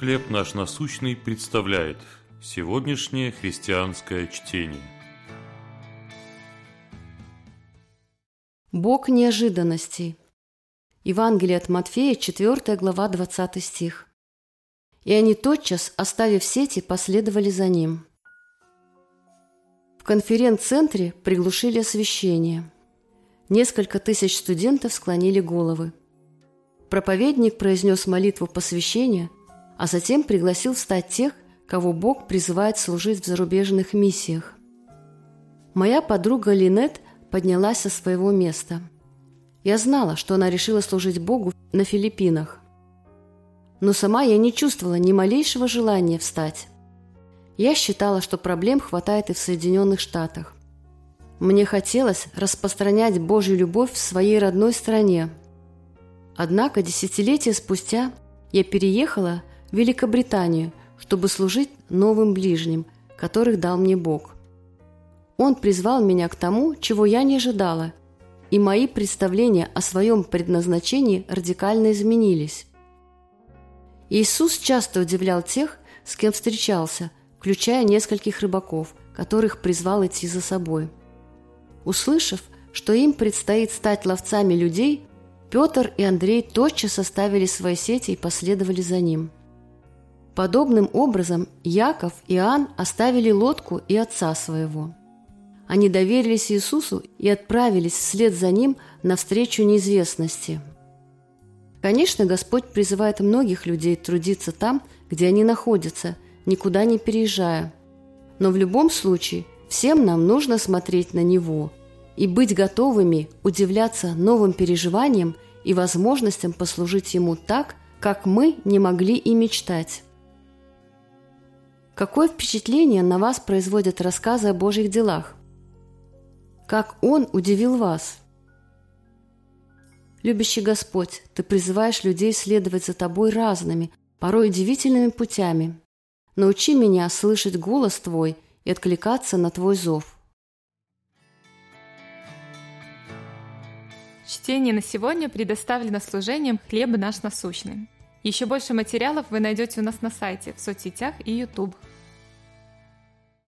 «Хлеб наш насущный» представляет сегодняшнее христианское чтение. Бог неожиданностей. Евангелие от Матфея, 4 глава, 20 стих. «И они тотчас, оставив сети, последовали за ним». В конференц-центре приглушили освещение. Несколько тысяч студентов склонили головы. Проповедник произнес молитву посвящения, а затем пригласил встать тех, кого Бог призывает служить в зарубежных миссиях. Моя подруга Линет поднялась со своего места. Я знала, что она решила служить Богу на Филиппинах. Но сама я не чувствовала ни малейшего желания встать. Я считала, что проблем хватает и в Соединенных Штатах. Мне хотелось распространять Божью любовь в своей родной стране – Однако десятилетия спустя я переехала Великобританию, чтобы служить новым ближним, которых дал мне Бог. Он призвал меня к тому, чего я не ожидала, и мои представления о своем предназначении радикально изменились. Иисус часто удивлял тех, с кем встречался, включая нескольких рыбаков, которых призвал идти за собой. Услышав, что им предстоит стать ловцами людей, Петр и Андрей тотчас оставили свои сети и последовали за ним. Подобным образом Яков и Иоанн оставили лодку и отца своего. Они доверились Иисусу и отправились вслед за Ним навстречу неизвестности. Конечно, Господь призывает многих людей трудиться там, где они находятся, никуда не переезжая. Но в любом случае всем нам нужно смотреть на Него – и быть готовыми удивляться новым переживаниям и возможностям послужить Ему так, как мы не могли и мечтать. Какое впечатление на вас производят рассказы о Божьих делах? Как Он удивил вас? Любящий Господь, Ты призываешь людей следовать за Тобой разными, порой удивительными путями. Научи меня слышать голос Твой и откликаться на Твой зов – Чтение на сегодня предоставлено служением «Хлеб наш насущный». Еще больше материалов вы найдете у нас на сайте, в соцсетях и YouTube.